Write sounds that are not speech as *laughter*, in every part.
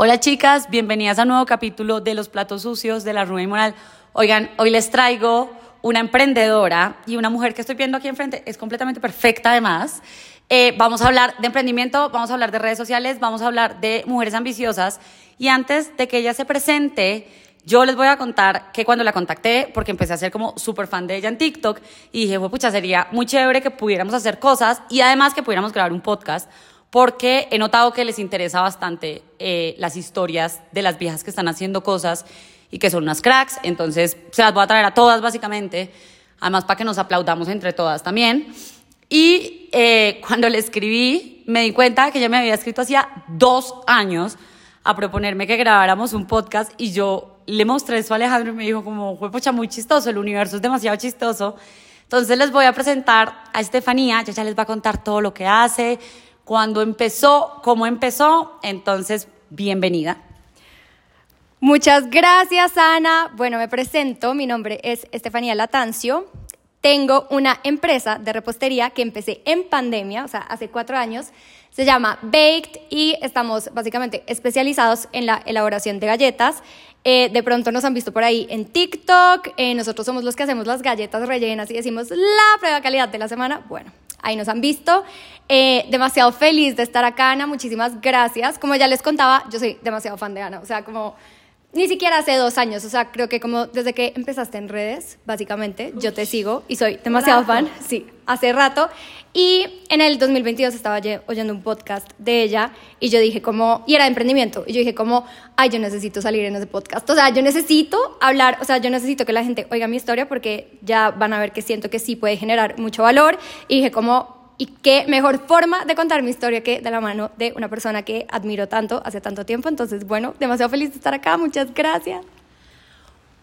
Hola chicas, bienvenidas a un nuevo capítulo de Los Platos Sucios de la Rubén Moral. Oigan, hoy les traigo una emprendedora y una mujer que estoy viendo aquí enfrente, es completamente perfecta además. Eh, vamos a hablar de emprendimiento, vamos a hablar de redes sociales, vamos a hablar de mujeres ambiciosas y antes de que ella se presente, yo les voy a contar que cuando la contacté, porque empecé a ser como súper fan de ella en TikTok, y dije, pucha, sería muy chévere que pudiéramos hacer cosas y además que pudiéramos grabar un podcast, porque he notado que les interesa bastante eh, las historias de las viejas que están haciendo cosas y que son unas cracks, entonces se las voy a traer a todas básicamente, además para que nos aplaudamos entre todas también. Y eh, *laughs* cuando le escribí, me di cuenta que ella me había escrito hacía dos años a proponerme que grabáramos un podcast y yo le mostré eso a Alejandro y me dijo como, fue pocha, muy chistoso, el universo es demasiado chistoso. Entonces les voy a presentar a Estefanía, ella ya les va a contar todo lo que hace, cuando empezó, cómo empezó. Entonces, bienvenida. Muchas gracias, Ana. Bueno, me presento. Mi nombre es Estefanía Latancio. Tengo una empresa de repostería que empecé en pandemia, o sea, hace cuatro años. Se llama Baked y estamos básicamente especializados en la elaboración de galletas. Eh, de pronto nos han visto por ahí en TikTok. Eh, nosotros somos los que hacemos las galletas rellenas y decimos la prueba calidad de la semana. Bueno, ahí nos han visto. Eh, demasiado feliz de estar acá, Ana. Muchísimas gracias. Como ya les contaba, yo soy demasiado fan de Ana. O sea, como ni siquiera hace dos años. O sea, creo que como desde que empezaste en redes, básicamente, yo te sigo y soy demasiado fan. Sí, hace rato. Y en el 2022 estaba oyendo un podcast de ella y yo dije como, y era de emprendimiento, y yo dije como, ay, yo necesito salir en ese podcast. O sea, yo necesito hablar, o sea, yo necesito que la gente oiga mi historia porque ya van a ver que siento que sí puede generar mucho valor. Y dije como, y qué mejor forma de contar mi historia que de la mano de una persona que admiro tanto hace tanto tiempo. Entonces, bueno, demasiado feliz de estar acá. Muchas gracias.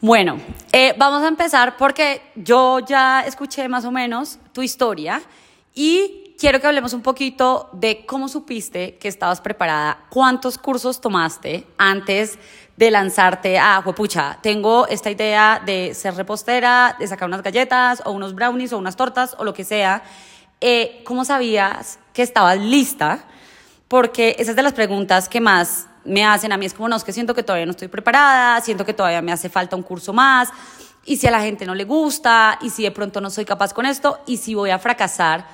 Bueno, eh, vamos a empezar porque yo ya escuché más o menos tu historia y quiero que hablemos un poquito de cómo supiste que estabas preparada, cuántos cursos tomaste antes de lanzarte a, pucha, tengo esta idea de ser repostera, de sacar unas galletas o unos brownies o unas tortas o lo que sea eh, ¿cómo sabías que estabas lista? Porque esa es de las preguntas que más me hacen a mí. Es como, no, es que siento que todavía no estoy preparada, siento que todavía me hace falta un curso más, y si a la gente no le gusta, y si de pronto no soy capaz con esto, y si voy a fracasar,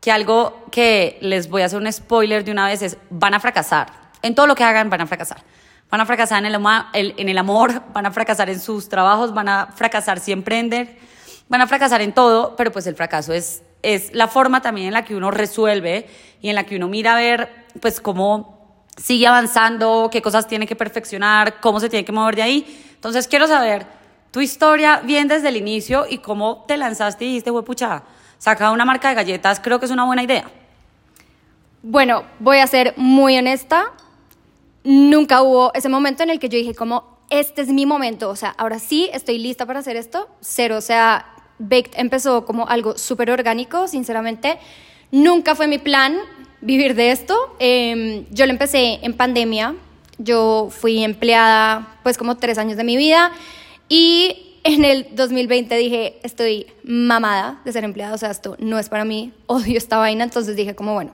que algo que les voy a hacer un spoiler de una vez es, van a fracasar. En todo lo que hagan van a fracasar. Van a fracasar en el, en el amor, *laughs* van a fracasar en sus trabajos, van a fracasar si emprenden, van a fracasar en todo, pero pues el fracaso es es la forma también en la que uno resuelve y en la que uno mira a ver, pues, cómo sigue avanzando, qué cosas tiene que perfeccionar, cómo se tiene que mover de ahí. Entonces, quiero saber tu historia bien desde el inicio y cómo te lanzaste y dijiste, pucha, saca una marca de galletas, creo que es una buena idea. Bueno, voy a ser muy honesta. Nunca hubo ese momento en el que yo dije como, este es mi momento, o sea, ahora sí estoy lista para hacer esto. Cero, o sea, Baked empezó como algo súper orgánico, sinceramente. Nunca fue mi plan vivir de esto. Em, yo lo empecé en pandemia. Yo fui empleada pues como tres años de mi vida y en el 2020 dije, estoy mamada de ser empleada, o sea, esto no es para mí, odio esta vaina, entonces dije como, bueno,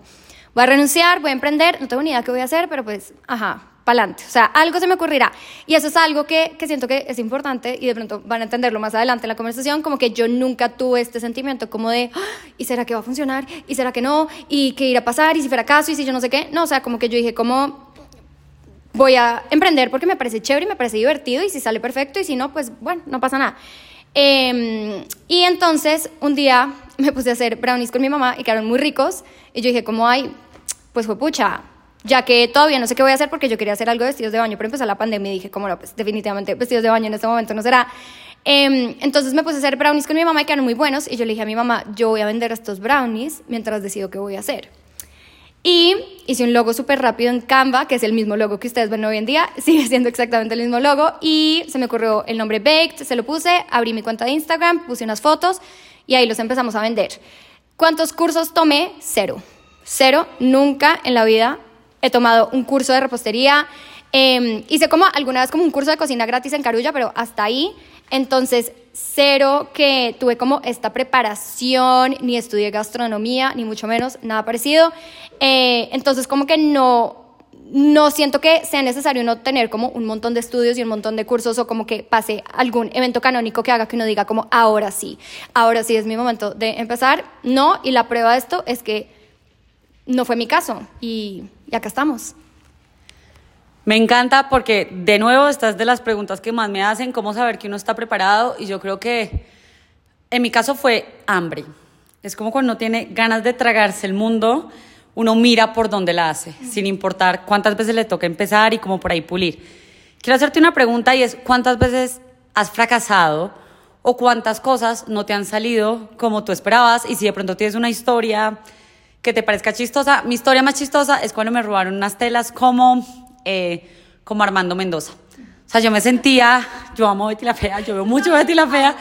voy a renunciar, voy a emprender, no tengo ni idea qué voy a hacer, pero pues, ajá, pa'lante. O sea, algo se me ocurrirá. Y eso es algo que, que, siento que es importante y de pronto van a entenderlo más adelante en la conversación, como que yo nunca tuve este sentimiento como de, ah, ¿y será que va a funcionar? ¿Y será que no? ¿Y qué irá a pasar? ¿Y si fuera caso? ¿Y si yo no sé qué? No, o sea, como que yo dije, como voy a emprender porque me parece chévere y me parece divertido y si sale perfecto y si no, pues bueno, no pasa nada. Em, y entonces un día me puse a hacer brownies con mi mamá y quedaron muy ricos y yo dije como, ay, pues fue pucha, ya que todavía no sé qué voy a hacer porque yo quería hacer algo de vestidos de baño, pero empezó la pandemia y dije, como no, pues definitivamente vestidos de baño en este momento no será. Em, entonces me puse a hacer brownies con mi mamá y quedaron muy buenos y yo le dije a mi mamá, yo voy a vender estos brownies mientras decido qué voy a hacer. Y hice un logo súper rápido en Canva, que es el mismo logo que ustedes ven hoy en día, *laughs* sigue siendo exactamente el mismo logo, y se me ocurrió el nombre Baked, se lo puse, abrí mi cuenta de Instagram, puse unas fotos y ahí los empezamos a vender. ¿Cuántos cursos tomé? Cero. Cero, nunca en la vida he tomado un curso de repostería, eh, hice como alguna vez como un curso de cocina gratis en Carulla, pero hasta ahí. Entonces, cero que tuve como esta preparación, ni estudié gastronomía, ni mucho menos, nada parecido. Eh, entonces, como que no, no siento que sea necesario uno tener como un montón de estudios y un montón de cursos o como que pase algún evento canónico que haga que uno diga como ahora sí, ahora sí es mi momento de empezar. No, y la prueba de esto es que no fue mi caso y, y acá estamos. Me encanta porque de nuevo estas de las preguntas que más me hacen, cómo saber que uno está preparado y yo creo que en mi caso fue hambre. Es como cuando uno tiene ganas de tragarse el mundo, uno mira por dónde la hace, sin importar cuántas veces le toca empezar y cómo por ahí pulir. Quiero hacerte una pregunta y es, ¿cuántas veces has fracasado o cuántas cosas no te han salido como tú esperabas? Y si de pronto tienes una historia que te parezca chistosa, mi historia más chistosa es cuando me robaron unas telas como, eh, como Armando Mendoza. O sea, yo me sentía, yo amo Betty la Fea, yo veo mucho Betty la Fea,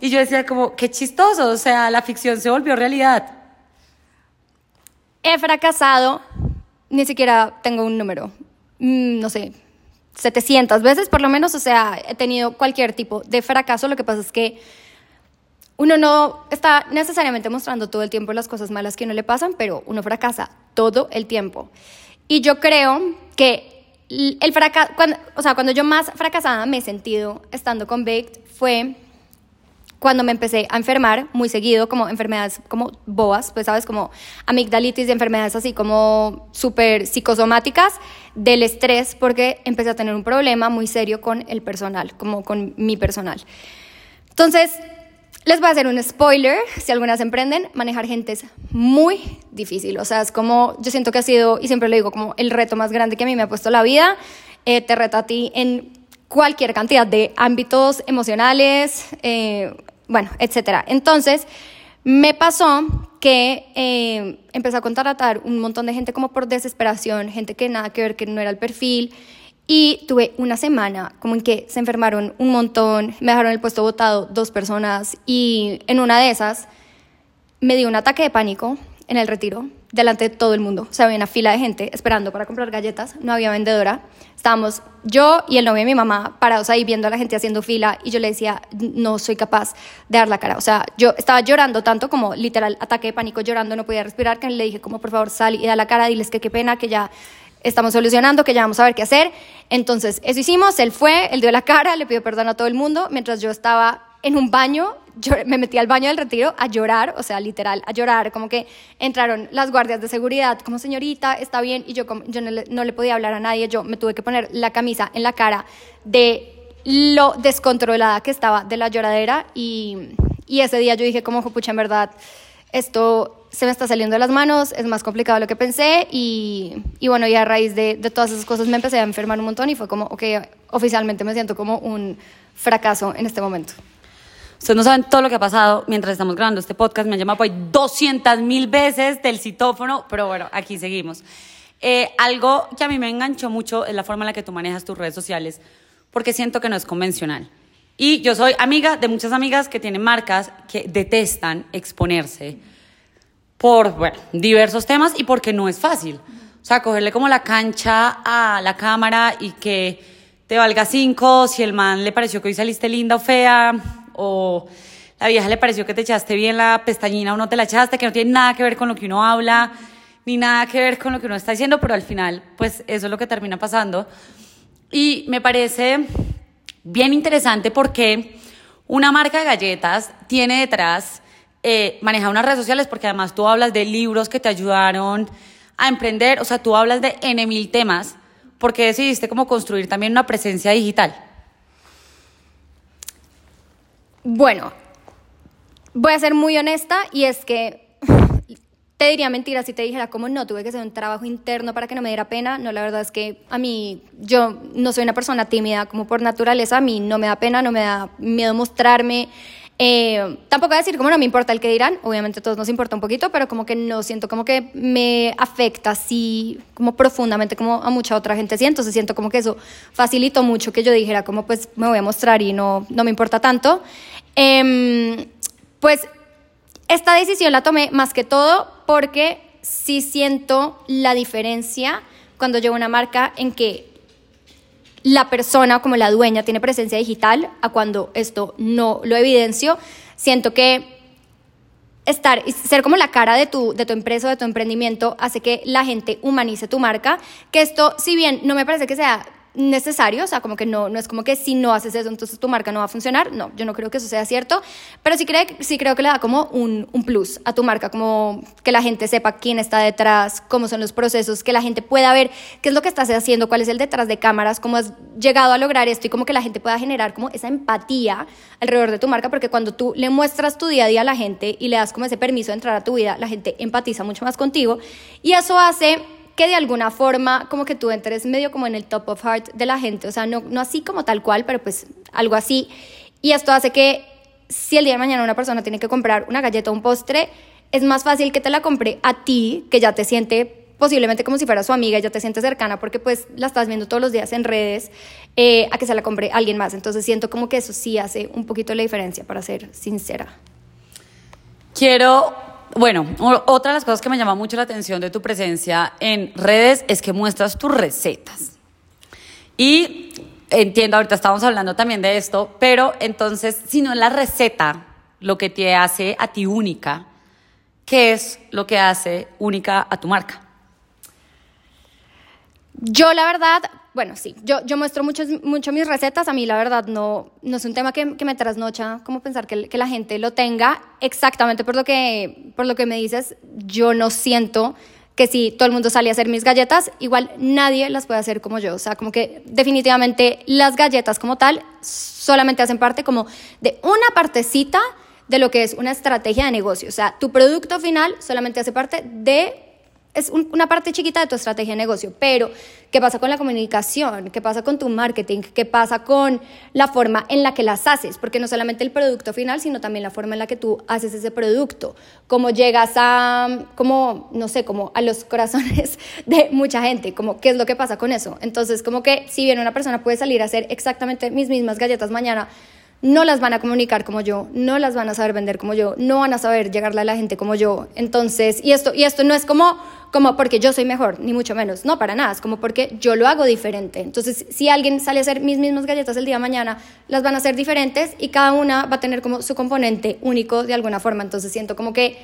y yo decía como, qué chistoso, o sea, la ficción se volvió realidad. He fracasado, ni siquiera tengo un número, mm, no sé, 700 veces por lo menos, o sea, he tenido cualquier tipo de fracaso, lo que pasa es que uno no está necesariamente mostrando todo el tiempo las cosas malas que no le pasan, pero uno fracasa todo el tiempo. Y yo creo que el fracaso, o sea, cuando yo más fracasada me he sentido estando con Baked fue cuando me empecé a enfermar muy seguido, como enfermedades como boas, pues sabes, como amigdalitis, de enfermedades así como súper psicosomáticas del estrés, porque empecé a tener un problema muy serio con el personal, como con mi personal. Entonces, les voy a hacer un spoiler, si algunas emprenden, manejar gente es muy difícil, o sea, es como, yo siento que ha sido, y siempre lo digo, como el reto más grande que a mí me ha puesto la vida, eh, te reta a ti en cualquier cantidad de ámbitos emocionales, eh, bueno, etcétera. Entonces, me pasó que eh, empecé a contratar un montón de gente como por desesperación, gente que nada que ver, que no era el perfil. Y tuve una semana como en que se enfermaron un montón, me dejaron el puesto votado dos personas y en una de esas me dio un ataque de pánico en el retiro delante de todo el mundo. O sea, había una fila de gente esperando para comprar galletas, no había vendedora. Estábamos yo y el novio de mi mamá parados ahí viendo a la gente haciendo fila y yo le decía, no soy capaz de dar la cara. O sea, yo estaba llorando tanto como literal ataque de pánico, llorando, no podía respirar, que le dije como por favor sal y da la cara, diles que qué pena, que ya estamos solucionando, que ya vamos a ver qué hacer. Entonces, eso hicimos, él fue, él dio la cara, le pidió perdón a todo el mundo, mientras yo estaba en un baño, yo me metí al baño del retiro a llorar, o sea, literal, a llorar, como que entraron las guardias de seguridad, como señorita, está bien, y yo, yo no, le, no le podía hablar a nadie, yo me tuve que poner la camisa en la cara de lo descontrolada que estaba de la lloradera, y, y ese día yo dije, como, pucha, en verdad, esto se me está saliendo de las manos, es más complicado de lo que pensé y, bueno, y a raíz de, de, todas esas cosas me empecé a enfermar un montón y fue como, ok, oficialmente me siento como un fracaso en este momento. Ustedes no saben todo lo que ha pasado mientras estamos grabando este podcast. Me han llamado por 200 mil veces del citófono, pero bueno, aquí seguimos. Eh, algo que a mí me enganchó mucho es la forma en la que tú manejas tus redes sociales, porque siento que no es convencional. Y yo soy amiga de muchas amigas que tienen marcas que detestan exponerse por bueno, diversos temas y porque no es fácil. O sea, cogerle como la cancha a la cámara y que te valga cinco si el man le pareció que hoy saliste linda o fea o la vieja le pareció que te echaste bien la pestañina o no te la echaste, que no tiene nada que ver con lo que uno habla, ni nada que ver con lo que uno está diciendo, pero al final, pues eso es lo que termina pasando. Y me parece bien interesante porque una marca de galletas tiene detrás eh, manejar unas redes sociales, porque además tú hablas de libros que te ayudaron a emprender, o sea, tú hablas de N mil temas, porque decidiste como construir también una presencia digital. Bueno, voy a ser muy honesta y es que te diría mentira si te dijera como no, tuve que hacer un trabajo interno para que no me diera pena. No, la verdad es que a mí, yo no soy una persona tímida como por naturaleza, a mí no me da pena, no me da miedo mostrarme. Eh, tampoco voy a decir como no me importa el que dirán, obviamente a todos nos importa un poquito, pero como que no siento como que me afecta así como profundamente como a mucha otra gente sí, entonces siento como que eso facilitó mucho que yo dijera como pues me voy a mostrar y no, no me importa tanto. Eh, pues esta decisión la tomé más que todo porque sí siento la diferencia cuando llevo una marca en que la persona como la dueña tiene presencia digital a cuando esto no lo evidencio. Siento que estar, ser como la cara de tu, de tu empresa o de tu emprendimiento hace que la gente humanice tu marca, que esto, si bien no me parece que sea necesario, o sea, como que no, no es como que si no haces eso, entonces tu marca no va a funcionar. No, yo no creo que eso sea cierto, pero sí, creo, sí creo que le da como un, un, plus a tu marca, como que la gente sepa quién está detrás, cómo son los procesos, que la gente pueda ver qué es lo que estás haciendo, cuál es el detrás de cámaras, cómo has llegado a lograr esto y como que la gente pueda generar como esa empatía alrededor de tu marca, porque cuando tú le muestras tu día a día a la gente y le das como ese permiso de entrar a tu vida, la gente empatiza mucho más contigo y eso hace que de alguna forma como que tú entres medio como en el top of heart de la gente, o sea, no, no así como tal cual, pero pues algo así. Y esto hace que si el día de mañana una persona tiene que comprar una galleta o un postre, es más fácil que te la compre a ti, que ya te siente posiblemente como si fuera su amiga, ya te siente cercana porque pues la estás viendo todos los días en redes, eh, a que se la compre alguien más. Entonces siento como que eso sí hace un poquito la diferencia, para ser sincera. Quiero bueno, otra de las cosas que me llama mucho la atención de tu presencia en redes es que muestras tus recetas. Y entiendo, ahorita estamos hablando también de esto, pero entonces, si no es la receta lo que te hace a ti única, ¿qué es lo que hace única a tu marca? Yo la verdad bueno, sí, yo, yo muestro mucho, mucho mis recetas, a mí la verdad no, no es un tema que, que me trasnocha, como pensar que, que, la gente lo tenga, exactamente por lo, que, por lo que me dices, yo no siento que si todo el mundo sale a hacer mis galletas, igual nadie las puede hacer como yo, o sea, como que definitivamente las galletas como tal solamente hacen parte como de una partecita de lo que es una estrategia de negocio, o sea, tu producto final solamente hace parte de es una parte chiquita de tu estrategia de negocio, pero ¿qué pasa con la comunicación? ¿Qué pasa con tu marketing? ¿Qué pasa con la forma en la que las haces? Porque no solamente el producto final, sino también la forma en la que tú haces ese producto. Cómo llegas a, como, no sé, como a los corazones *laughs* de mucha gente, como qué es lo que pasa con eso. Entonces, como que si bien una persona puede salir a hacer exactamente mis mismas galletas mañana, no las van a comunicar como yo, no las van a saber vender como yo, no van a saber llegarle a la gente como yo. Entonces, y esto, y esto no es como, como porque yo soy mejor, ni mucho menos, no, para nada, es como porque yo lo hago diferente. Entonces, si alguien sale a hacer mis mismas galletas el día de mañana, las van a hacer diferentes y cada una va a tener como su componente único de alguna forma. Entonces, siento como que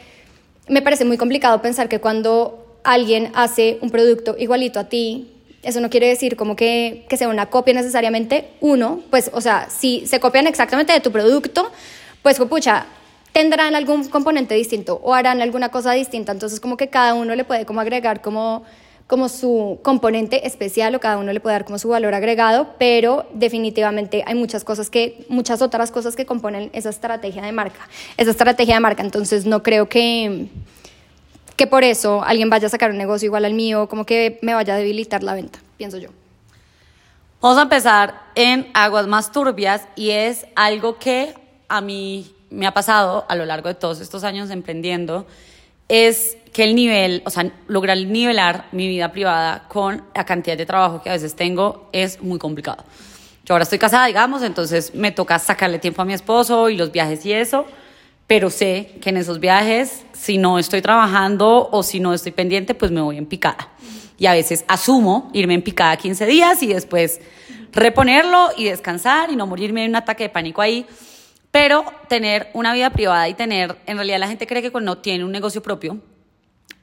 me parece muy complicado pensar que cuando alguien hace un producto igualito a ti, eso no quiere decir como que, que sea una copia necesariamente. Uno, pues, o sea, si se copian exactamente de tu producto, pues, pucha, tendrán algún componente distinto o harán alguna cosa distinta. Entonces, como que cada uno le puede como agregar como, como su componente especial o cada uno le puede dar como su valor agregado, pero definitivamente hay muchas cosas que, muchas otras cosas que componen esa estrategia de marca, esa estrategia de marca. Entonces, no creo que que por eso alguien vaya a sacar un negocio igual al mío, como que me vaya a debilitar la venta, pienso yo. Vamos a empezar en aguas más turbias y es algo que a mí me ha pasado a lo largo de todos estos años emprendiendo, es que el nivel, o sea, lograr nivelar mi vida privada con la cantidad de trabajo que a veces tengo es muy complicado. Yo ahora estoy casada, digamos, entonces me toca sacarle tiempo a mi esposo y los viajes y eso, pero sé que en esos viajes, si no estoy trabajando o si no estoy pendiente, pues me voy en picada. Y a veces asumo irme en picada 15 días y después reponerlo y descansar y no morirme en un ataque de pánico ahí. Pero tener una vida privada y tener, en realidad la gente cree que cuando tiene un negocio propio,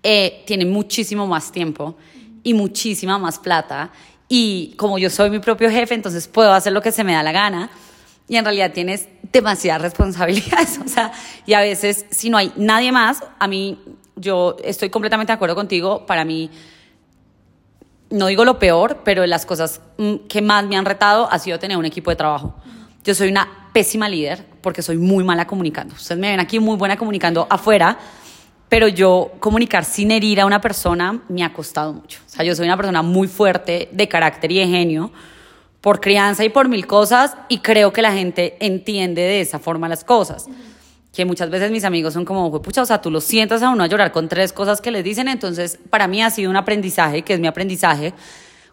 eh, tiene muchísimo más tiempo y muchísima más plata. Y como yo soy mi propio jefe, entonces puedo hacer lo que se me da la gana y en realidad tienes demasiadas responsabilidades. *laughs* O sea, y a veces, si no hay nadie más, a mí, yo estoy completamente de acuerdo contigo, para mí, no digo lo peor, pero las cosas mm, que más me han retado ha sido tener un equipo de trabajo. Yo soy una pésima líder porque soy muy mala comunicando. Ustedes me ven aquí muy buena comunicando afuera, pero yo comunicar sin herir a una persona me ha costado mucho. O sea, yo soy una persona muy fuerte de carácter y de genio por crianza y por mil cosas y creo que la gente entiende de esa forma las cosas. Que muchas veces mis amigos son como, pucha, o sea, tú lo sientas a uno a llorar con tres cosas que les dicen, entonces para mí ha sido un aprendizaje, que es mi aprendizaje,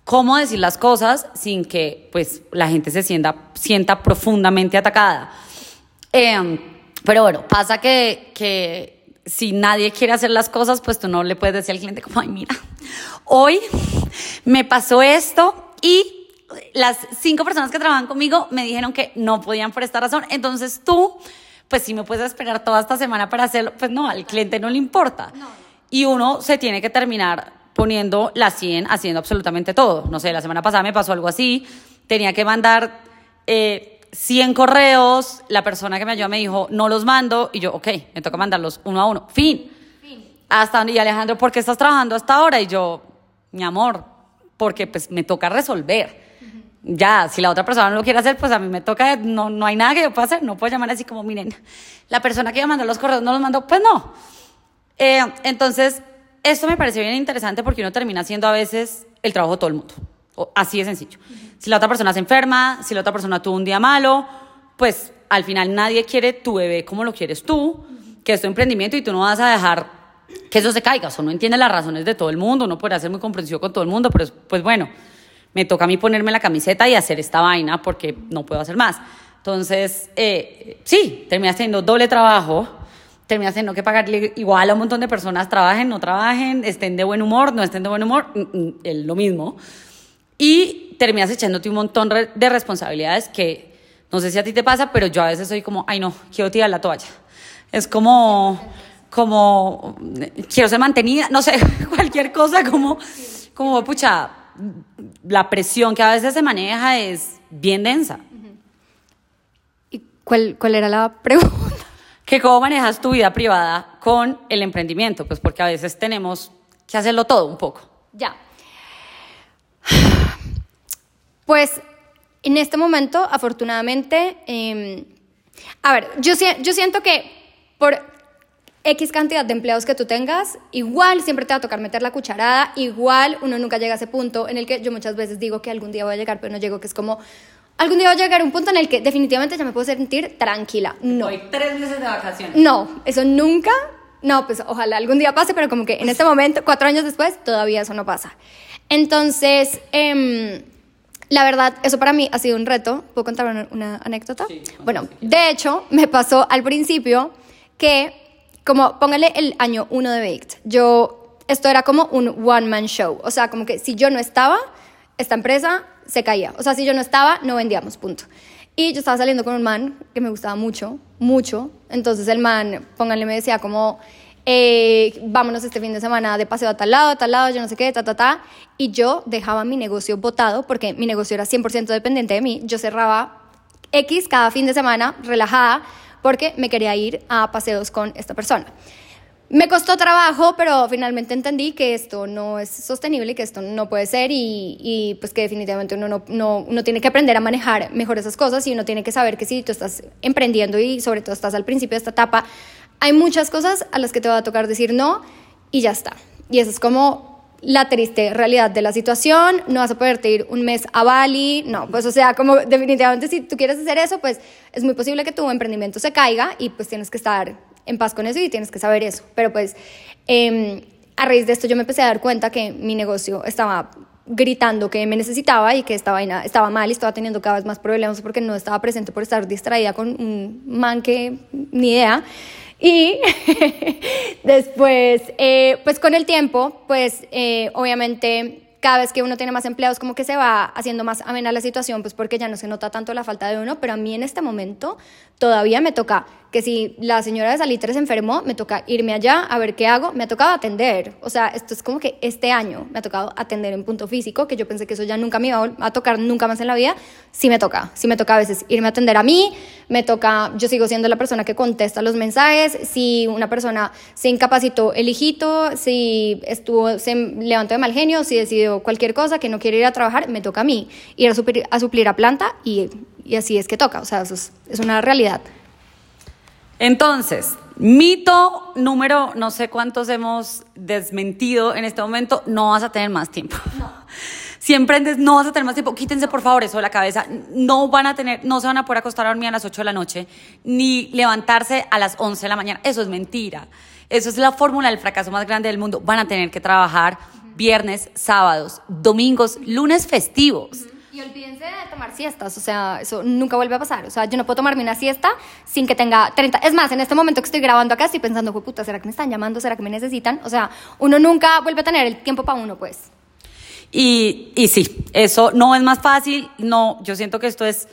cómo decir las cosas sin que pues la gente se sienta, sienta profundamente atacada. Em, pero bueno, pasa que, que si nadie quiere hacer las cosas, pues tú no le puedes decir al cliente como, ay, mira, hoy me pasó esto y las cinco personas que trabajan conmigo me dijeron que no podían por esta razón. Entonces tú pues si me puedes esperar toda esta semana para hacerlo, pues no, al cliente no le importa. Y uno se tiene que terminar poniendo la 100 haciendo absolutamente todo. No sé, la semana pasada me pasó algo así, tenía que mandar eh, 100 correos, la persona que me ayudó me dijo, no los mando, y yo, ok, me toca mandarlos uno a uno. Fin. Hasta, y Alejandro, ¿por qué estás trabajando hasta ahora? Y yo, mi amor, porque pues me toca resolver. Ya, si la otra persona no lo quiere hacer, pues a mí me toca, no, no hay nada que yo pueda hacer, no puedo llamar así como, miren, la persona que iba a mandar los correos no los mandó, pues no. Eh, entonces, esto me parece bien interesante porque uno termina haciendo a veces el trabajo de todo el mundo. Así de sencillo. Si la otra persona se enferma, si la otra persona tuvo un día malo, pues al final nadie quiere tu bebé como lo quieres tú, que es tu emprendimiento y tú no vas a dejar que eso se caiga. O sea, uno entiende las razones de todo el mundo, uno puede ser muy comprensivo con todo el mundo, pero es- pues bueno, me toca a mí ponerme la camiseta y hacer esta vaina porque no puedo hacer más. Entonces, eh, sí, terminas teniendo doble trabajo, terminas teniendo que pagarle igual a un montón de personas, trabajen, no trabajen, estén de buen humor, no estén de buen humor, mm, mm, lo mismo. Y terminas echándote un montón de responsabilidades que no sé si a ti te pasa, pero yo a veces soy como, ay no, quiero tirar la toalla. Es como, como, eh, quiero ser mantenida, no sé, *laughs* cualquier cosa, como, como, pucha, la presión que a veces se maneja es bien densa. ¿Y cuál, cuál era la pregunta? *laughs* que cómo manejas tu vida privada con el emprendimiento, pues porque a veces tenemos que hacerlo todo un poco. Ya. *sighs* Pues en este momento, afortunadamente, eh, a ver, yo, yo siento que por X cantidad de empleados que tú tengas, igual siempre te va a tocar meter la cucharada, igual uno nunca llega a ese punto en el que yo muchas veces digo que algún día voy a llegar, pero no llego, que es como, algún día voy a llegar a un punto en el que definitivamente ya me puedo sentir tranquila. No. Hoy tres meses de vacaciones. No, eso nunca. No, pues ojalá algún día pase, pero como que en este momento, cuatro años después, todavía eso no pasa. Entonces, em, la verdad, eso para mí ha sido un reto. ¿Puedo contar una, una anécdota? Sí, bueno, de hecho, me pasó al principio que, como, póngale el año uno de Baked, yo, esto era como un one-man show. O sea, como que si yo no estaba, esta empresa se caía. O sea, si yo no estaba, no vendíamos, punto. Y yo estaba saliendo con un man que me gustaba mucho, mucho. Entonces el man, pónganle, me decía como, eh, vámonos este fin de semana de paseo a tal lado, a tal lado, yo no sé qué, ta, ta, ta. Y yo dejaba mi negocio botado porque mi negocio era 100% dependiente de mí. Yo cerraba X cada fin de semana, relajada, porque me quería ir a paseos con esta persona. Me costó trabajo, pero finalmente entendí que esto no es sostenible, que esto no puede ser y, y, pues que definitivamente uno no, no, uno tiene que aprender a manejar mejor esas cosas y uno tiene que saber que si tú estás emprendiendo y sobre todo estás al principio de esta etapa, hay muchas cosas a las que te va a tocar decir no y ya está. Y eso es como la triste realidad de la situación, no vas a poderte ir un mes a Bali, no, pues o sea, como definitivamente si tú quieres hacer eso, pues es muy posible que tu emprendimiento se caiga y pues tienes que estar en paz con eso y tienes que saber eso. Pero pues eh, a raíz de esto yo me empecé a dar cuenta que mi negocio estaba gritando que me necesitaba y que esta vaina estaba mal y estaba teniendo cada vez más problemas porque no estaba presente por estar distraída con un man que ni idea. Y *laughs* después, eh, pues con el tiempo, pues eh, obviamente cada vez que uno tiene más empleados, como que se va haciendo más amena la situación, pues porque ya no se nota tanto la falta de uno, pero a mí en este momento todavía me toca que si la señora de Salitre se enfermó, me toca irme allá a ver qué hago, me ha tocado atender, o sea, esto es como que este año me ha tocado atender en punto físico, que yo pensé que eso ya nunca me iba a tocar nunca más en la vida, sí me toca, sí me toca a veces irme a atender a mí, me toca, yo sigo siendo la persona que contesta los mensajes, si una persona se incapacitó el hijito, si estuvo, se levantó de mal genio, si decidió cualquier cosa, que no quiere ir a trabajar, me toca a mí ir a suplir a, suplir a planta y, y así es que toca, o sea, eso es, es una realidad. Entonces, mito número, no sé cuántos hemos desmentido en este momento, no vas a tener más tiempo. *laughs* Si emprendes, no vas a tener más tiempo. Quítense, por favor, eso de la cabeza. No van a tener, no se van a poder acostar a dormir a las 8 de la noche, ni levantarse a las 11 de la mañana. Eso es mentira. Eso es la fórmula del fracaso más grande del mundo. Van a tener que trabajar viernes, sábados, domingos, lunes festivos. Y olvídense de tomar siestas, o sea, eso nunca vuelve a pasar. O sea, yo no puedo tomarme una siesta sin que tenga 30. Es más, en este momento que estoy grabando acá, estoy pensando, "Jue puta, ¿será que me están llamando? ¿Será que me necesitan? O sea, uno nunca vuelve a tener el tiempo para uno, pues. Y, y sí, eso no es más fácil, no, yo siento que esto es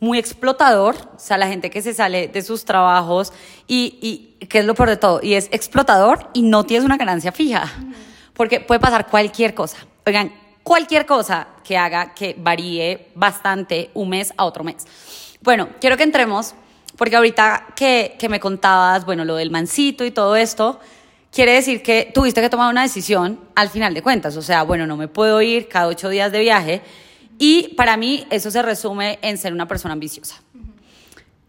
muy explotador, o sea, la gente que se sale de sus trabajos y, y que es lo peor de todo, y es explotador y no tienes una ganancia fija, porque puede pasar cualquier cosa. Oigan, cualquier cosa que haga que varíe bastante un mes a otro mes. Bueno, quiero que entremos, porque ahorita que, que me contabas, bueno, lo del mancito y todo esto, quiere decir que tuviste que tomar una decisión al final de cuentas, o sea, bueno, no me puedo ir cada ocho días de viaje, y para mí eso se resume en ser una persona ambiciosa.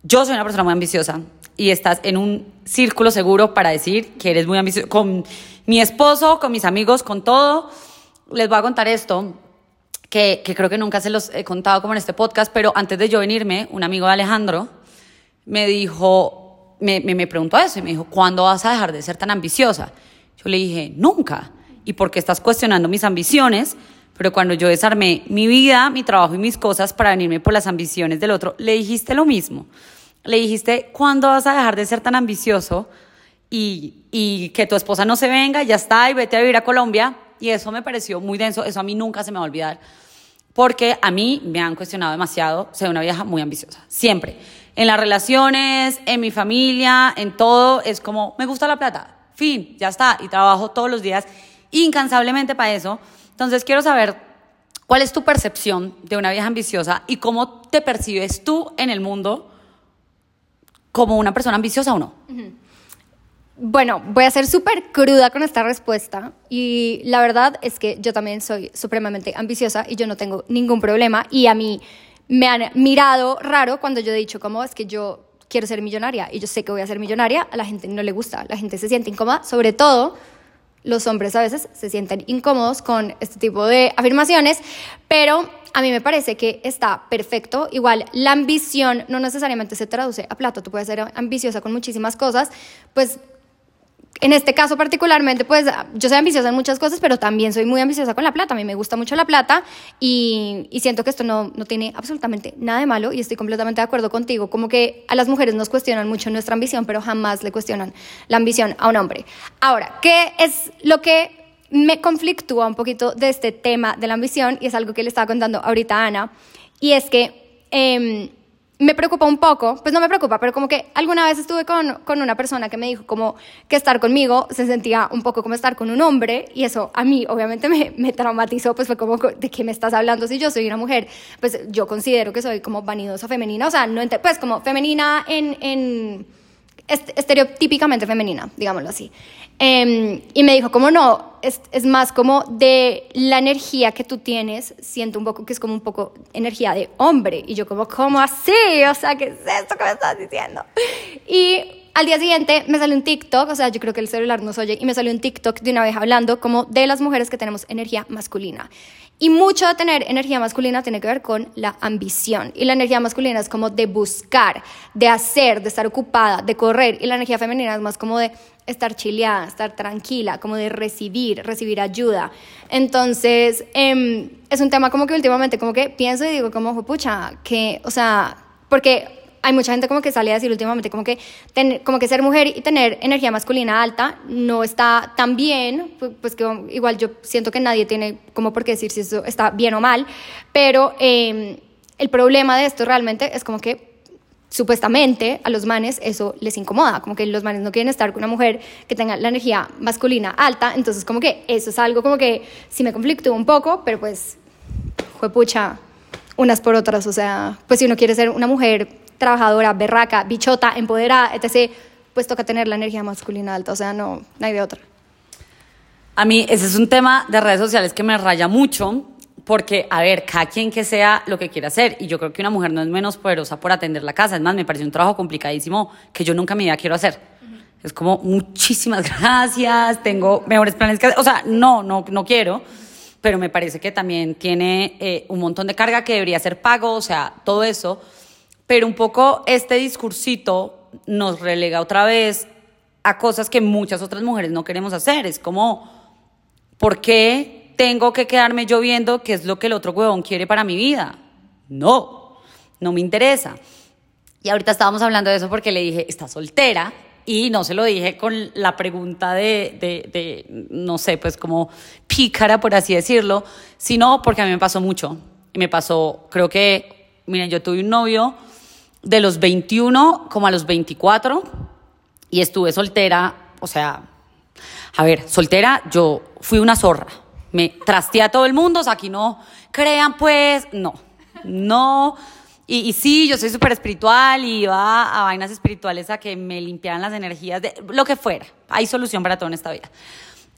Yo soy una persona muy ambiciosa y estás en un círculo seguro para decir que eres muy ambiciosa. Con mi esposo, con mis amigos, con todo. Les voy a contar esto, que, que creo que nunca se los he contado como en este podcast, pero antes de yo venirme, un amigo de Alejandro me dijo, me, me, me preguntó eso y me dijo, ¿cuándo vas a dejar de ser tan ambiciosa? Yo le dije, nunca. ¿Y por qué estás cuestionando mis ambiciones? Pero cuando yo desarmé mi vida, mi trabajo y mis cosas para venirme por las ambiciones del otro, le dijiste lo mismo. Le dijiste, ¿cuándo vas a dejar de ser tan ambicioso? Y, y que tu esposa no se venga, ya está, y vete a vivir a Colombia. Y eso me pareció muy denso, eso a mí nunca se me va a olvidar. Porque a mí me han cuestionado demasiado, soy una vieja muy ambiciosa, siempre. En las relaciones, en mi familia, en todo, es como, me gusta la plata, fin, ya está. Y trabajo todos los días incansablemente para eso. Entonces quiero saber cuál es tu percepción de una vieja ambiciosa y cómo te percibes tú en el mundo como una persona ambiciosa o no. Bueno, voy a ser súper cruda con esta respuesta y la verdad es que yo también soy supremamente ambiciosa y yo no tengo ningún problema y a mí me han mirado raro cuando yo he dicho como es que yo quiero ser millonaria y yo sé que voy a ser millonaria, a la gente no le gusta, la gente se siente incómoda, sobre todo los hombres a veces se sienten incómodos con este tipo de afirmaciones, pero a mí me parece que está perfecto. Igual, la ambición no necesariamente se traduce a plata, tú puedes ser ambiciosa con muchísimas cosas, pues en este caso particularmente, pues yo soy ambiciosa en muchas cosas, pero también soy muy ambiciosa con la plata. A mí me gusta mucho la plata y, siento que esto no, no tiene absolutamente nada de malo y estoy completamente de acuerdo contigo. Como que a las mujeres nos cuestionan mucho nuestra ambición, pero jamás le cuestionan la ambición a un hombre. Ahora, ¿qué es lo que me conflictúa un poquito de este tema de la ambición? Y es algo que le estaba contando ahorita a Ana, y es que... Eh, me preocupa un poco, pues no me preocupa, pero como que alguna vez estuve con, con, una persona que me dijo como que estar conmigo se sentía un poco como estar con un hombre y eso a mí obviamente me, me traumatizó, pues fue como, ¿de qué me estás hablando si yo soy una mujer? Pues yo considero que soy como vanidosa femenina, o sea, no pues como femenina en, en estereotípicamente femenina, digámoslo así. Eh, y me dijo, como no, es, es, más como de la energía que tú tienes, siento un poco que es como un poco energía de hombre. Y yo como, ¿cómo así? O sea, ¿qué es esto que me estás diciendo? Y al día siguiente me salió un TikTok, o sea, yo creo que el celular nos oye, y me salió un TikTok de una vez hablando como de las mujeres que tenemos energía masculina. Y mucho de tener energía masculina tiene que ver con la ambición. Y la energía masculina es como de buscar, de hacer, de estar ocupada, de correr. Y la energía femenina es más como de estar chileada, estar tranquila, como de recibir, recibir ayuda. Entonces, eh, es un tema como que últimamente como que pienso y digo como, pucha, que, o sea, porque hay mucha gente como que sale a decir últimamente como que, ten, como que ser mujer y tener energía masculina alta no está tan bien, pues, que igual yo siento que nadie tiene como por qué decir si eso está bien o mal, pero eh, el problema de esto realmente es como que supuestamente a los manes eso les incomoda, como que los manes no quieren estar con una mujer que tenga la energía masculina alta, entonces como que eso es algo como que sí me conflictó un poco, pero pues fue pucha unas por otras, o sea, pues si uno quiere ser una mujer trabajadora, berraca, bichota, empoderada, etc., pues toca tener la energía masculina alta, o sea, no, no hay de otra. A mí ese es un tema de redes sociales que me raya mucho, porque, a ver, cada quien que sea lo que quiera hacer, y yo creo que una mujer no es menos poderosa por atender la casa, es más, me parece un trabajo complicadísimo que yo nunca en mi vida quiero hacer. Es como, muchísimas gracias, tengo mejores planes que hacer, o sea, no, no, no quiero, pero me parece que también tiene eh, un montón de carga que debería ser pago, o sea, todo eso, pero un poco este discursito nos relega otra vez a cosas que muchas otras mujeres no queremos hacer. Es como, ¿por qué tengo que quedarme yo viendo qué es lo que el otro huevón quiere para mi vida? No, no me interesa. Y ahorita estábamos hablando de eso porque le dije, está soltera, y no se lo dije con la pregunta de, no sé, pues como pícara, por así decirlo, sino porque a mí me pasó mucho. Me pasó, creo que, miren, yo tuve un novio de los 21 como a los 24 y estuve soltera, o sea, a ver, soltera, yo fui una zorra. Me trasteé a todo el mundo, o sea, aquí no crean pues, no, no. Y, sí, yo soy súper espiritual y iba a vainas espirituales a que me limpiaran las energías, de lo que fuera. Hay solución para todo en esta vida.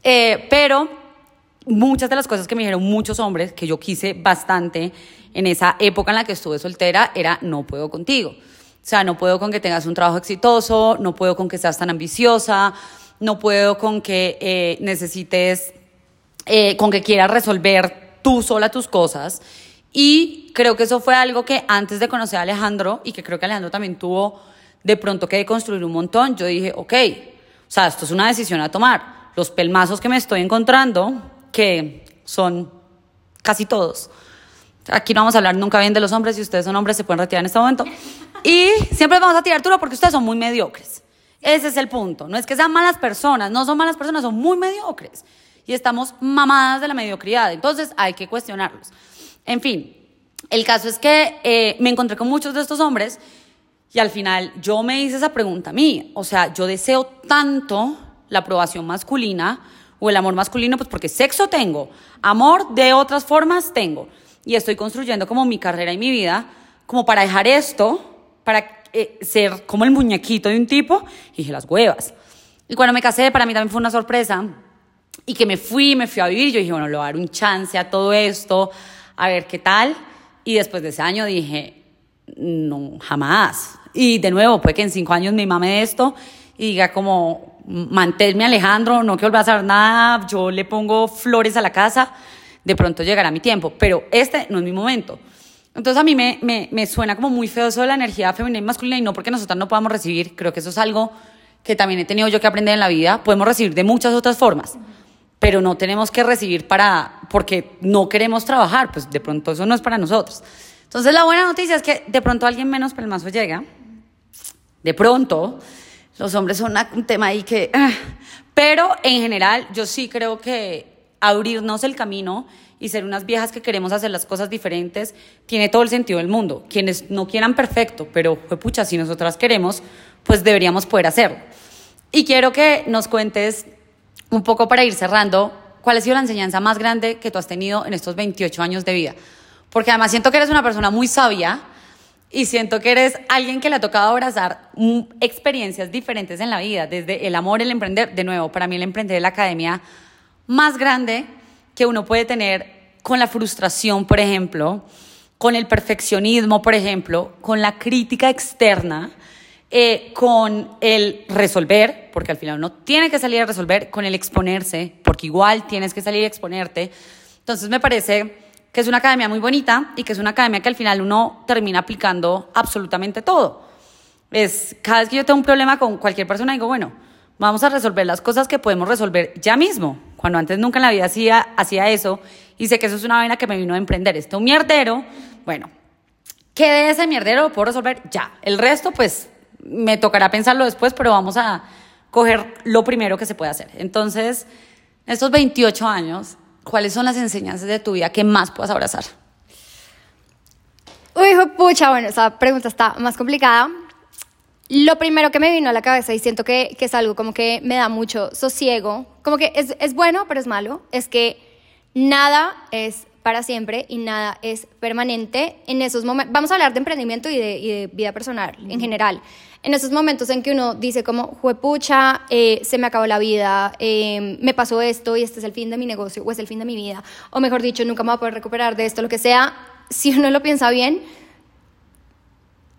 Eh, pero muchas de las cosas que me dijeron muchos hombres, que yo quise bastante en esa época en la que estuve soltera, era no puedo contigo. O sea, no puedo con que tengas un trabajo exitoso, no puedo con que seas tan ambiciosa, no puedo con que eh, necesites, eh, con que quieras resolver tú sola tus cosas. Y creo que eso fue algo que antes de conocer a Alejandro, y que creo que Alejandro también tuvo de pronto que construir un montón, yo dije, ok, o sea, esto es una decisión a tomar. Los pelmazos que me estoy encontrando, que son casi todos. Aquí no vamos a hablar nunca bien de los hombres, si ustedes son hombres se pueden retirar en este momento. Y siempre vamos a tirar duro porque ustedes son muy mediocres. Ese es el punto. No es que sean malas personas, no son malas personas, son muy mediocres. Y estamos mamadas de la mediocridad. Entonces hay que cuestionarlos. En fin, el caso es que eh, me encontré con muchos de estos hombres y al final yo me hice esa pregunta a mí. O sea, yo deseo tanto la aprobación masculina o el amor masculino, pues porque sexo tengo, amor de otras formas tengo. Y estoy construyendo como mi carrera y mi vida como para dejar esto para eh, ser como el muñequito de un tipo, y dije, las huevas. Y cuando me casé, para mí también fue una sorpresa, y que me fui, me fui a vivir, yo dije, bueno, le voy a dar un chance a todo esto, a ver qué tal, y después de ese año dije, no, jamás. Y de nuevo, puede que en cinco años me mame de esto y diga como, manténme Alejandro, no quiero volver a hacer nada, yo le pongo flores a la casa, de pronto llegará mi tiempo, pero este no es mi momento. Entonces a mí me, me, me, suena como muy feo eso de la energía femenina y masculina y no porque nosotras no podamos recibir, creo que eso es algo que también he tenido yo que aprender en la vida, podemos recibir de muchas otras formas, pero no tenemos que recibir para, porque no queremos trabajar, pues de pronto eso no es para nosotros. Entonces la buena noticia es que de pronto alguien menos pelmazo llega, de pronto, los hombres son un tema ahí que, pero en general yo sí creo que abrirnos el camino y ser unas viejas que queremos hacer las cosas diferentes, tiene todo el sentido del mundo. Quienes no quieran perfecto, pero pucha, si nosotras queremos, pues deberíamos poder hacerlo. Y quiero que nos cuentes un poco para ir cerrando, ¿cuál ha sido la enseñanza más grande que tú has tenido en estos 28 años de vida? Porque además siento que eres una persona muy sabia y siento que eres alguien que le ha tocado abrazar experiencias diferentes en la vida, desde el amor, el emprender. De nuevo, para mí el emprender es la academia más grande que uno puede tener con la frustración, por ejemplo, con el perfeccionismo, por ejemplo, con la crítica externa, eh, con el resolver, porque al final uno tiene que salir a resolver, con el exponerse, porque igual tienes que salir a exponerte. Entonces me parece que es una academia muy bonita y que es una academia que al final uno termina aplicando absolutamente todo. Es cada vez que yo tengo un problema con cualquier persona digo, bueno, vamos a resolver las cosas que podemos resolver ya mismo, cuando antes nunca en la vida hacía, hacía eso, y sé que eso es una vaina que me vino a emprender. Este un mierdero, bueno, ¿qué de ese mierdero lo puedo resolver? Ya. El resto, pues, me tocará pensarlo después, pero vamos a coger lo primero que se puede hacer. Entonces, estos 28 años, ¿cuáles son las enseñanzas de tu vida que más puedas abrazar? Uy, pucha, bueno, esa pregunta está más complicada. Lo primero que me vino a la cabeza y siento que, que es algo como que me da mucho sosiego, como que es, es bueno pero es malo, es que nada es para siempre y nada es permanente en esos momentos. Vamos a hablar de emprendimiento y de, y de vida personal en general. En esos momentos en que uno dice como, juepucha, eh, se me acabó la vida, eh, me pasó esto y este es el fin de mi negocio o es el fin de mi vida, o mejor dicho, nunca me voy a poder recuperar de esto, lo que sea, si uno lo piensa bien,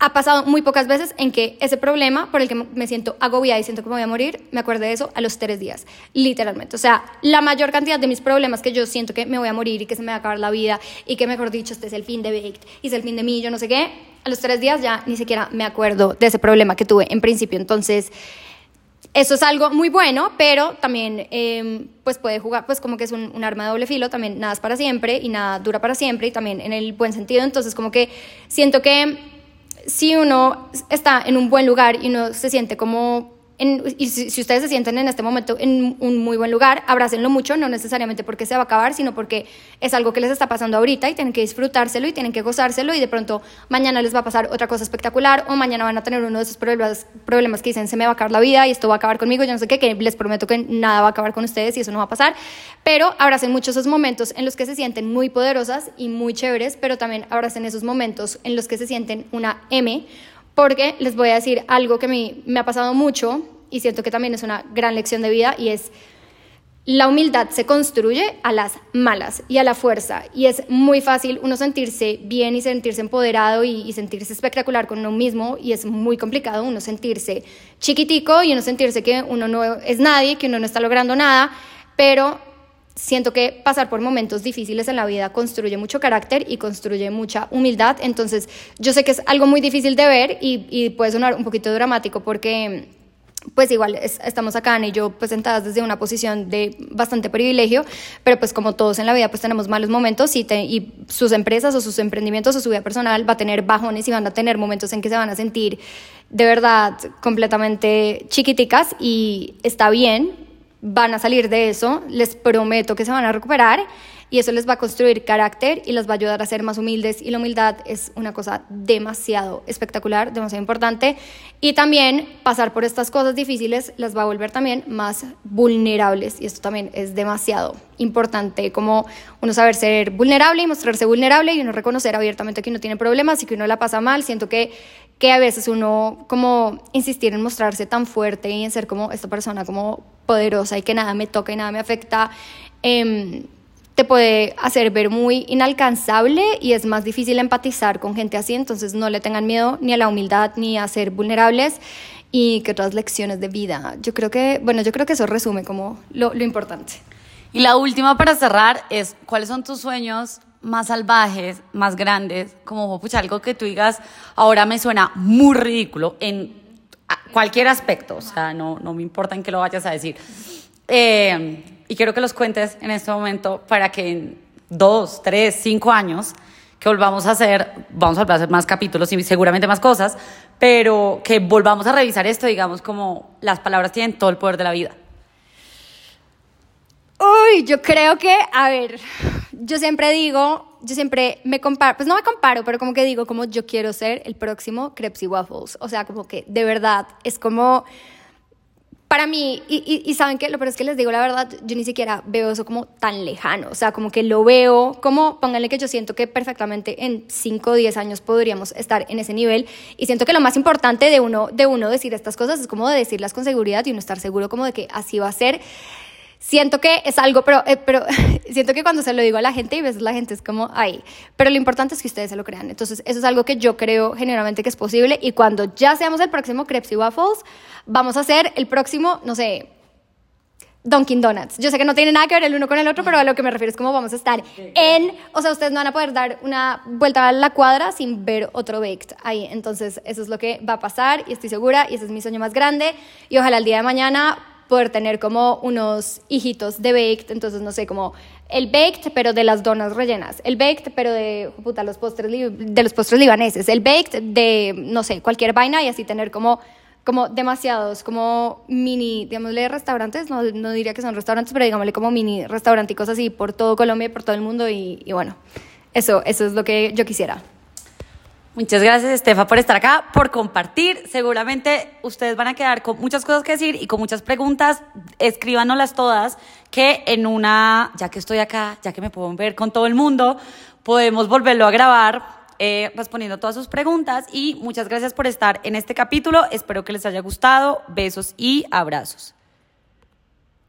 ha pasado muy pocas veces en que ese problema por el que me siento agobiada y siento que me voy a morir, me acuerdo de eso a los tres días, literalmente. O sea, la mayor cantidad de mis problemas que yo siento que me voy a morir y que se me va a acabar la vida y que, mejor dicho, este es el fin de Baked y es el fin de mí, yo no sé qué, a los tres días ya ni siquiera me acuerdo de ese problema que tuve en principio. Entonces, eso es algo muy bueno, pero también em, pues puede jugar, pues como que es un, un, arma de doble filo, también nada es para siempre y nada dura para siempre y también en el buen sentido. Entonces, como que siento que si uno está en un buen lugar y uno se siente como y si, ustedes se sienten en este momento en un muy buen lugar, abrácenlo mucho, no necesariamente porque se va a acabar, sino porque es algo que les está pasando ahorita y tienen que disfrutárselo y tienen que gozárselo y de pronto mañana les va a pasar otra cosa espectacular o mañana van a tener uno de esos problemas, problemas que dicen se me va a acabar la vida y esto va a acabar conmigo, yo no sé qué, que les prometo que nada va a acabar con ustedes y eso no va a pasar, pero abracen mucho esos momentos en los que se sienten muy poderosas y muy chéveres, pero también abracen esos momentos en los que se sienten una M porque les voy a decir algo que a mí me ha pasado mucho y siento que también es una gran lección de vida y es la humildad se construye a las malas y a la fuerza y es muy fácil uno sentirse bien y sentirse empoderado y, sentirse espectacular con uno mismo y es muy complicado uno sentirse chiquitico y uno sentirse que uno no es nadie, que uno no está logrando nada, pero siento que pasar por momentos difíciles en la vida construye mucho carácter y construye mucha humildad. Entonces, yo sé que es algo muy difícil de ver y, puede sonar un poquito dramático porque pues igual estamos acá Ana y yo pues sentadas desde una posición de bastante privilegio, pero pues como todos en la vida pues tenemos malos momentos y, y sus empresas o sus emprendimientos o su vida personal va a tener bajones y van a tener momentos en que se van a sentir de verdad completamente chiquiticas y está bien, van a salir de eso, les prometo que se van a recuperar y eso les va a construir carácter y les va a ayudar a ser más humildes. Y la humildad es una cosa demasiado espectacular, demasiado importante. Y también pasar por estas cosas difíciles las va a volver también más vulnerables. Y esto también es demasiado importante como uno saber ser vulnerable y mostrarse vulnerable y uno reconocer abiertamente que uno tiene problemas y que uno la pasa mal, siento que que a veces uno como insistir en mostrarse tan fuerte y en ser como esta persona como poderosa y que nada me toca y nada me afecta, eh, te puede hacer ver muy inalcanzable y es más difícil empatizar con gente así, entonces no le tengan miedo ni a la humildad ni a ser vulnerables y que otras lecciones de vida. Yo creo que, bueno, yo creo que eso resume como lo, lo importante. Y la última para cerrar es, ¿cuáles son tus sueños más salvajes, más grandes? Como, pucha, algo que tú digas, ahora me suena muy ridículo en cualquier aspecto, o sea, no, no me importa en qué lo vayas a decir. Eh, y quiero que los cuentes en este momento para que en dos, tres, cinco años que volvamos a hacer, vamos a volver a hacer más capítulos y seguramente más cosas, pero que volvamos a revisar esto, digamos, como las palabras tienen todo el poder de la vida. Uy, yo creo que, a ver, yo siempre digo, yo siempre me comparo, pues no me comparo, pero como que digo, como yo quiero ser el próximo Crepes y Waffles. O sea, como que de verdad es como para mí, y, y, saben que lo peor es que les digo la verdad, yo ni siquiera veo eso como tan lejano, o sea, como que lo veo, como pónganle que yo siento que perfectamente en 5 o 10 años podríamos estar en ese nivel. Y siento que lo más importante de uno, de uno decir estas cosas es como de decirlas con seguridad y uno estar seguro como de que así va a ser siento que es algo, pero, eh, pero *laughs* siento que cuando se lo digo a la gente y veces la gente es como, ay, pero lo importante es que ustedes se lo crean. Entonces, eso es algo que yo creo generalmente que es posible y cuando ya seamos el próximo Crepes y Waffles, vamos a hacer el próximo, no sé, Dunkin' Donuts. Yo sé que no tiene nada que ver el uno con el otro, pero a lo que me refiero es como vamos a estar en, o sea, ustedes no van a poder dar una vuelta a la cuadra sin ver otro baked ahí. Entonces, eso es lo que va a pasar y estoy segura y ese es mi sueño más grande y ojalá el día de mañana poder tener como unos hijitos de baked, entonces no sé, como el baked pero de las donas rellenas, el baked pero de puta, los postres de los postres libaneses, el baked de no sé, cualquier vaina y así tener como como demasiados, como mini, digámosle, restaurantes, no, no diría que son restaurantes, pero digámosle como mini restauranticos así por todo Colombia y por todo el mundo y, y bueno, eso, eso es lo que yo quisiera. Muchas gracias, Estefa, por estar acá, por compartir. Seguramente ustedes van a quedar con muchas cosas que decir y con muchas preguntas. Escríbanoslas todas, que en una, ya que estoy acá, ya que me puedo ver con todo el mundo, podemos volverlo a grabar eh, respondiendo todas sus preguntas. Y muchas gracias por estar en este capítulo. Espero que les haya gustado. Besos y abrazos.